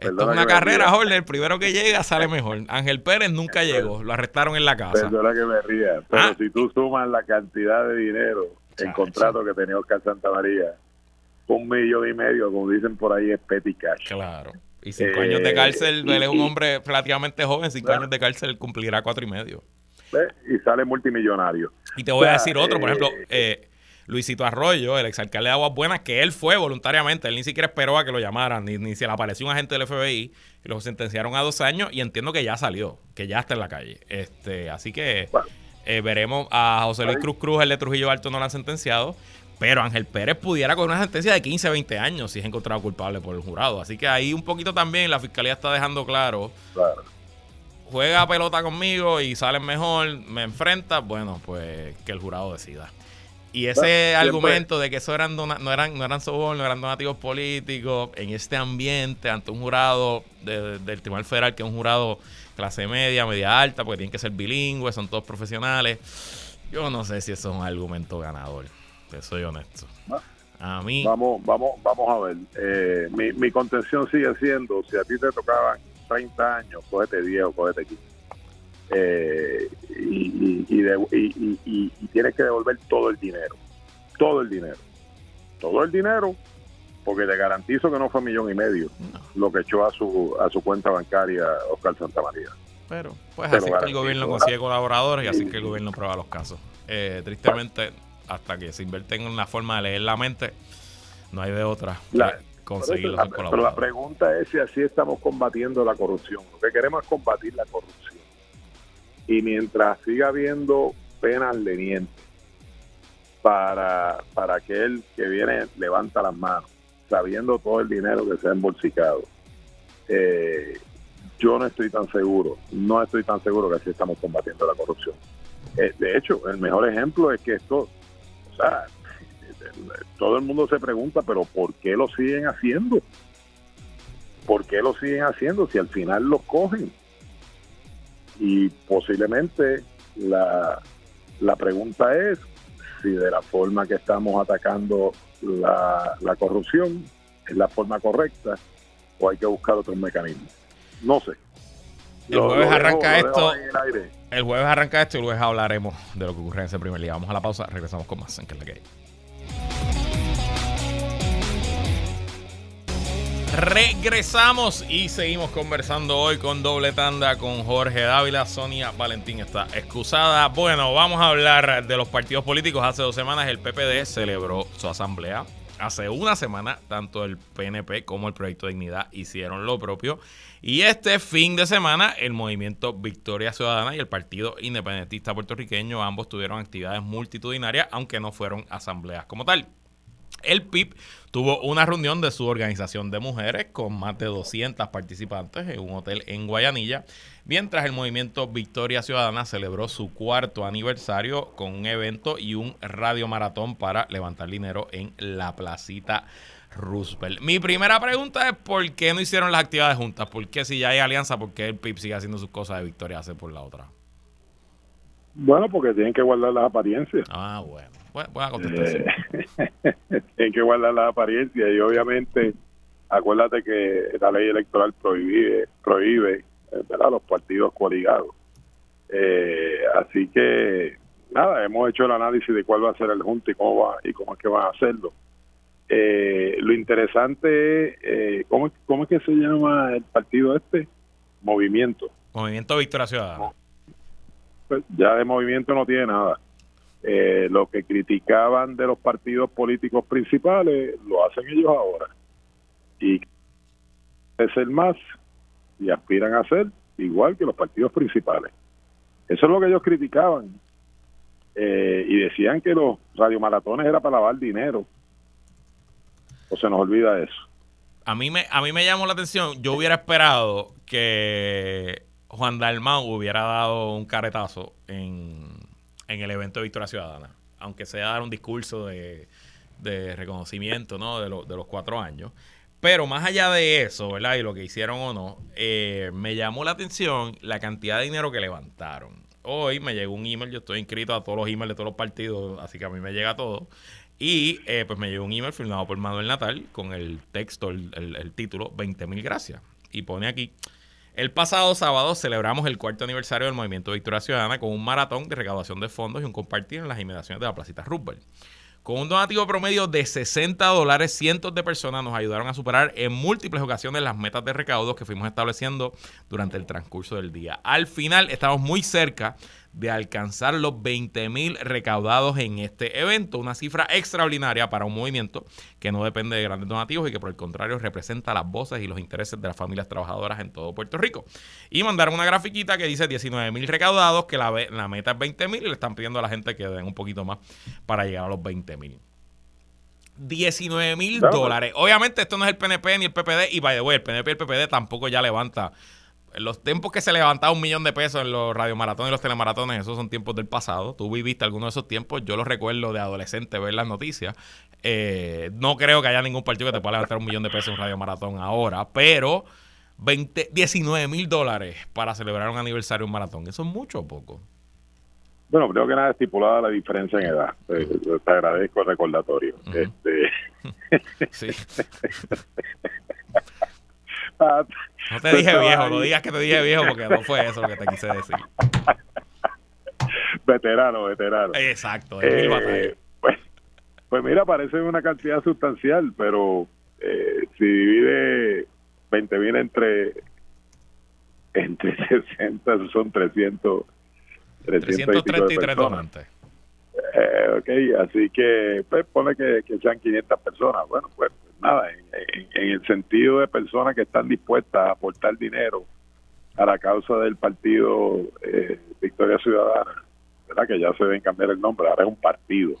Esto es una carrera, Jorge. El primero que llega sale mejor. Ángel Pérez nunca llegó. Lo arrestaron en la casa. Perdona que me ría. Pero ah. si tú sumas la cantidad de dinero en contrato que tenía Oscar Santa María, un millón y medio, como dicen por ahí, es petty cash. Claro. Y cinco años de cárcel, él es un hombre relativamente joven, cinco años de cárcel cumplirá cuatro y medio. Y sale multimillonario. Y te voy a decir otro, por ejemplo, eh, eh, Luisito Arroyo, el exalcalde de Aguas Buenas, que él fue voluntariamente, él ni siquiera esperó a que lo llamaran, ni, ni se le apareció un agente del FBI, y lo sentenciaron a dos años, y entiendo que ya salió, que ya está en la calle. este Así que eh, veremos a José Luis Cruz Cruz, el de Trujillo Alto, no lo han sentenciado, pero Ángel Pérez pudiera con una sentencia de 15, 20 años si es encontrado culpable por el jurado. Así que ahí un poquito también la fiscalía está dejando claro. Juega pelota conmigo y sale mejor, me enfrenta, bueno, pues que el jurado decida. Y ese argumento de que eso eran no eran no eran sobornos, eran donativos políticos en este ambiente ante un jurado del Tribunal Federal que es un jurado clase media, media alta, porque tienen que ser bilingües, son todos profesionales. Yo no sé si eso es un argumento ganador te soy honesto. A mí. Vamos, vamos, vamos a ver. Eh, mi, mi contención sigue siendo: si a ti te tocaban 30 años, cógete 10 o cógete 15. Eh, y, y, y, tienes que devolver todo el dinero. Todo el dinero. Todo el dinero, porque te garantizo que no fue millón y medio lo que echó a su, a su cuenta bancaria Oscar Santamaría. Pero, pues así que el gobierno consigue colaboradores y así que el gobierno prueba los casos. Eh, tristemente, hasta que se invierten en una forma de leer la mente, no hay de otra. la, pero la pregunta es si así estamos combatiendo la corrupción. Lo que queremos es combatir la corrupción. Y mientras siga habiendo penas lenientes para, para aquel que viene, levanta las manos, sabiendo todo el dinero que se ha embolsicado, eh, yo no estoy tan seguro, no estoy tan seguro que así estamos combatiendo la corrupción. Eh, de hecho, el mejor ejemplo es que esto todo el mundo se pregunta, pero ¿por qué lo siguen haciendo? ¿Por qué lo siguen haciendo si al final lo cogen? Y posiblemente la, la pregunta es si de la forma que estamos atacando la, la corrupción es la forma correcta o hay que buscar otros mecanismos. No sé. El jueves arranca esto. El jueves arranca esto y luego hablaremos de lo que ocurre en ese primer día. Vamos a la pausa, regresamos con más en que la que Regresamos y seguimos conversando hoy con doble tanda con Jorge Dávila. Sonia Valentín está excusada. Bueno, vamos a hablar de los partidos políticos. Hace dos semanas el PPD celebró su asamblea hace una semana, tanto el PNP como el Proyecto Dignidad hicieron lo propio. Y este fin de semana, el movimiento Victoria Ciudadana y el Partido Independentista Puertorriqueño, ambos tuvieron actividades multitudinarias, aunque no fueron asambleas como tal. El PIB tuvo una reunión de su organización de mujeres con más de 200 participantes en un hotel en Guayanilla, mientras el movimiento Victoria Ciudadana celebró su cuarto aniversario con un evento y un radio maratón para levantar dinero en la placita Roosevelt. Mi primera pregunta es ¿por qué no hicieron las actividades juntas? ¿Por qué si ya hay alianza, por qué el PIB sigue haciendo sus cosas de Victoria hace por la otra? Bueno, porque tienen que guardar las apariencias. Ah, bueno. Buena contestación. Eh, que guardar las apariencias y obviamente acuérdate que la ley electoral prohíbe, prohíbe eh, ¿verdad? los partidos coligados. Eh, así que nada, hemos hecho el análisis de cuál va a ser el junto y cómo va y cómo es que van a hacerlo. lo interesante es, ¿cómo, ¿cómo es que se llama el partido este? Movimiento. Movimiento Victoria Ciudadana. Pues ya de movimiento no tiene nada. Eh, lo que criticaban de los partidos políticos principales lo hacen ellos ahora. Y es el más y aspiran a ser igual que los partidos principales. Eso es lo que ellos criticaban. Eh, y decían que los radiomaratones era para lavar dinero. O se nos olvida eso. A mí me, a mí me llamó la atención. Yo hubiera esperado que Juan Dalmau hubiera dado un caretazo en, el evento de Victoria Ciudadana, aunque sea dar un discurso de, reconocimiento ¿no? de, de los cuatro años. Pero más allá de eso, ¿verdad? Y lo que hicieron o no, eh, me llamó la atención la cantidad de dinero que levantaron. Hoy me llegó un email, yo estoy inscrito a todos los emails de todos los partidos, así que a mí me llega todo. Y eh, pues me llegó un email firmado por Manuel Natal con el texto, el, el título, 20 mil gracias. y pone aquí, el pasado sábado celebramos el cuarto aniversario del Movimiento Victoria Ciudadana con un maratón de recaudación de fondos y un compartir en las inmediaciones de la Placita Roosevelt. Con un donativo promedio de 60 dólares, cientos de personas nos ayudaron a superar en múltiples ocasiones las metas de recaudos que fuimos estableciendo durante el transcurso del día. Al final estamos muy cerca de alcanzar los 20 mil recaudados en este evento, una cifra extraordinaria para un movimiento que no depende de grandes donativos y que por el contrario representa las voces y los intereses de las familias trabajadoras en todo Puerto Rico. Y mandaron una grafiquita que dice 19 mil recaudados, que la, la meta es 20 mil y le están pidiendo a la gente que den un poquito más para llegar a los 20 mil. 19 mil dólares. Obviamente esto no es el PNP ni el PPD y by the way, el PNP y el PPD tampoco ya levanta los tiempos que se levantaba un millón de pesos en los radiomaratones y los telemaratones, esos son tiempos del pasado. Tú viviste algunos de esos tiempos. Yo los recuerdo de adolescente ver las noticias. Eh, no creo que haya ningún partido que te pueda levantar un millón de pesos en un radiomaratón ahora, pero 20, 19 mil dólares para celebrar un aniversario de un maratón. ¿Eso es mucho o poco? Bueno, creo que nada estipulada la diferencia en edad. Eh, te, agradezco el recordatorio. este... sí. No te dije viejo, no digas que te dije viejo porque no fue eso lo que te quise decir. veterano, veterano. Exacto, eh, pues, pues, mira, parece una cantidad sustancial, pero eh, si divide 20 mil entre entre 60 son 300 333 donantes. Eh, ok, así que pues pone que, que sean 500 personas. Bueno, pues nada, en, el sentido de personas que están dispuestas a aportar dinero a la causa del partido eh, Victoria Ciudadana, ¿verdad? que ya se deben cambiar el nombre, ahora es un partido,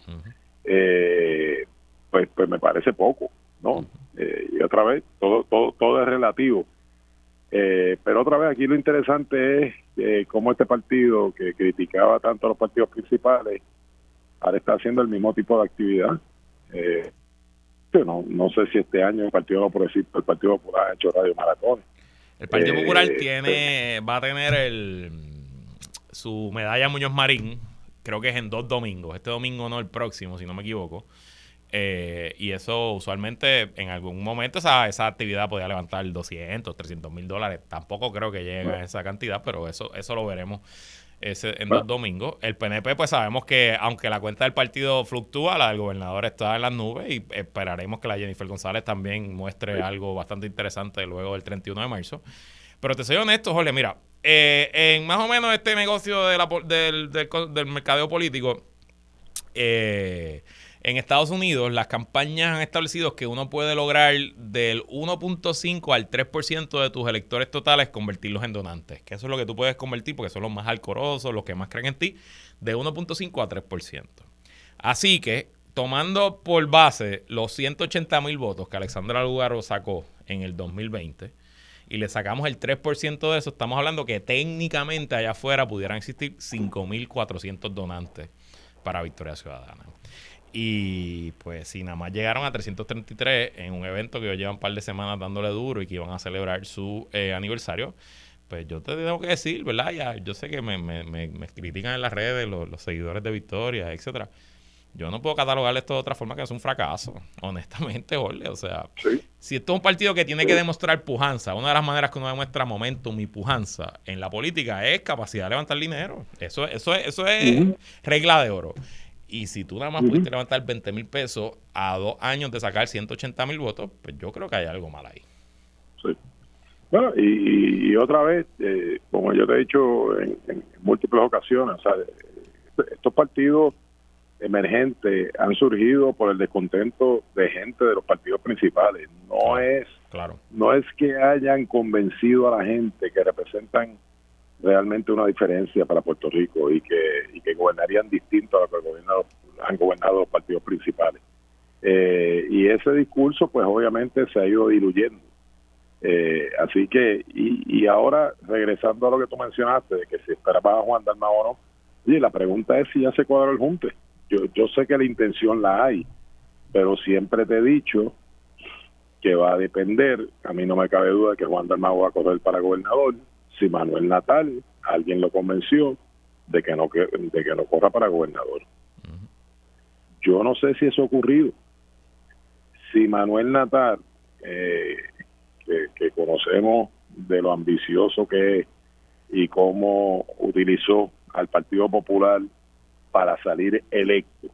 eh, pues, pues me parece poco, ¿no? Eh, y otra vez, todo, todo, todo es relativo. pero otra vez aquí lo interesante es cómo este partido que criticaba tanto a los partidos principales ahora está haciendo el mismo tipo de actividad. Eh, no, no sé si este año el Partido Progresista, el Partido Popular ha hecho radio maratón. El Partido Popular eh, tiene, va a tener el su medalla Muñoz Marín, creo que es en dos domingos. Este domingo no, el próximo, si no me equivoco. Eh, y eso usualmente en algún momento esa, esa actividad podría levantar 200, 300 mil dólares. Tampoco creo que llegue a esa cantidad, pero eso, eso lo veremos ese, en dos domingos. El PNP, pues sabemos que aunque la cuenta del partido fluctúa, la del gobernador está en las nubes y esperaremos que la Jennifer González también muestre algo bastante interesante luego del 31 de marzo. Pero te soy honesto, Jorge, mira, eh, en más o menos este negocio de la, del, del, del mercadeo político, eh, en Estados Unidos, las campañas han establecido que uno puede lograr del 1.5 al 3% de tus electores totales convertirlos en donantes. Que eso es lo que tú puedes convertir porque son los más alcorosos, los que más creen en ti, de 1.5 a 3%. Así que, tomando por base los 180 mil votos que Alexandra Lugaro sacó en el 2020, y le sacamos el 3% de eso, estamos hablando que técnicamente allá afuera pudieran existir 5.400 donantes para Victoria Ciudadana. Y pues si nada más llegaron a 333 en un evento que yo llevan un par de semanas dándole duro y que iban a celebrar su eh, aniversario, pues yo te tengo que decir, ¿verdad? Ya, yo sé que me, me, me, critican en las redes los, seguidores de Victoria, etcétera. Yo no puedo catalogar esto de otra forma que es un fracaso, honestamente, Jorge. O sea, si esto es un partido que tiene que demostrar pujanza, una de las maneras que uno demuestra momentum y pujanza en la política es capacidad de levantar dinero. Eso, eso, es, eso es regla de oro. Y si tú nada más pudiste levantar 20 mil pesos a dos años de sacar 180 mil votos, pues yo creo que hay algo mal ahí. Sí. Bueno, y, otra vez, eh, como yo te he dicho en, múltiples ocasiones, estos partidos emergentes han surgido por el descontento de gente de los partidos principales. No es claro. no es que hayan convencido a la gente que representan realmente una diferencia para Puerto Rico y que, y que gobernarían distinto a lo que han gobernado los partidos principales. Eh, y ese discurso, pues obviamente se ha ido diluyendo. Eh, así que, y, y ahora, regresando a lo que tú mencionaste, de que si esperaba a Juan Dalmao o no, y la pregunta es si ya se cuadró el junte. Yo, yo sé que la intención la hay, pero siempre te he dicho que va a depender, a mí no me cabe duda que Juan Dalmao va a correr para gobernador, si Manuel Natal alguien lo convenció de que no de que no corra para gobernador. Yo no sé si eso ha ocurrido. Si Manuel Natal, eh, que, conocemos de lo ambicioso que es y cómo utilizó al Partido Popular para salir electo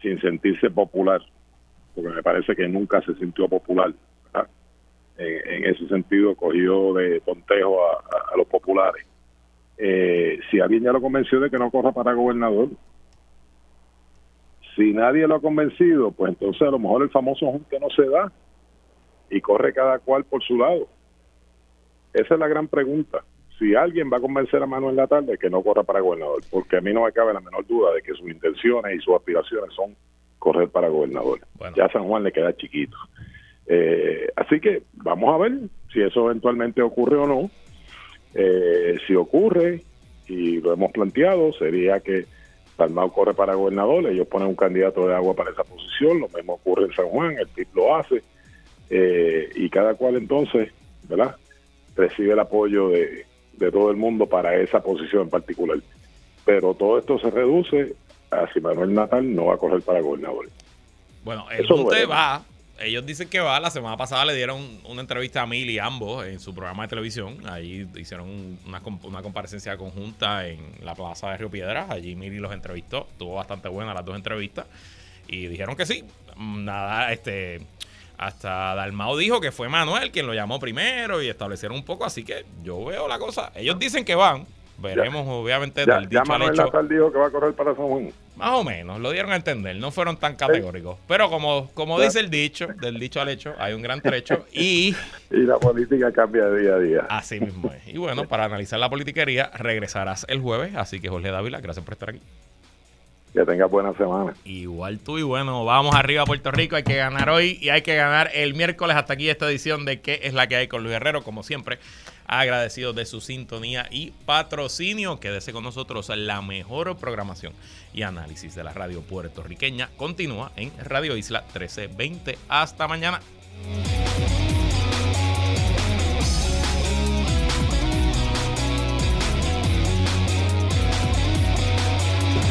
sin sentirse popular, porque me parece que nunca se sintió popular. En, ese sentido, cogió de tontejo a, los populares. Eh, si alguien ya lo convenció de que no corra para gobernador, si nadie lo ha convencido, pues entonces a lo mejor el famoso junte no se da y corre cada cual por su lado. Esa es la gran pregunta. Si alguien va a convencer a Manuel la tarde que no corra para gobernador, porque a mí no me cabe la menor duda de que sus intenciones y sus aspiraciones son correr para gobernador. Ya San Juan le queda chiquito. Eh, así que vamos a ver si eso eventualmente ocurre o no. Eh, si ocurre, y lo hemos planteado, sería que Dalmau corre para gobernador, ellos ponen un candidato de agua para esa posición, lo mismo ocurre en San Juan, el PIB lo hace, eh, y cada cual entonces, ¿verdad? Recibe el apoyo de, todo el mundo para esa posición en particular. Pero todo esto se reduce a si Manuel Natal no va a correr para gobernador. Bueno, el Eso va, ellos dicen que va. La semana pasada le dieron una entrevista a Mili ambos en su programa de televisión. Ahí hicieron una, una comparecencia conjunta en la plaza de Río Piedras. Allí Mili los entrevistó. Tuvo bastante buena las dos entrevistas. Y dijeron que sí. Nada, este. Hasta Dalmao dijo que fue Manuel quien lo llamó primero y establecieron un poco. Así que yo veo la cosa. Ellos dicen que van. Veremos, obviamente, del dicho al hecho. dijo que va a correr para San Juan. Más o menos, lo dieron a entender, no fueron tan categóricos. Pero como, como dice el dicho, del dicho al hecho, hay un gran trecho y... y la política cambia día a día. Así mismo es. Y bueno, para analizar la politiquería, regresarás el jueves, así que Jorge Dávila, gracias por estar aquí. Que tengas buena semana. Igual tú y bueno, vamos arriba a Puerto Rico, hay que ganar hoy y hay que ganar el miércoles. Hasta aquí esta edición de ¿Qué es la que hay con Luis Herrero? Como siempre, agradecido de su sintonía y patrocinio. Quédese con nosotros la mejor programación y análisis de la radio puertorriqueña. Continúa en Radio Isla 1320. Hasta mañana.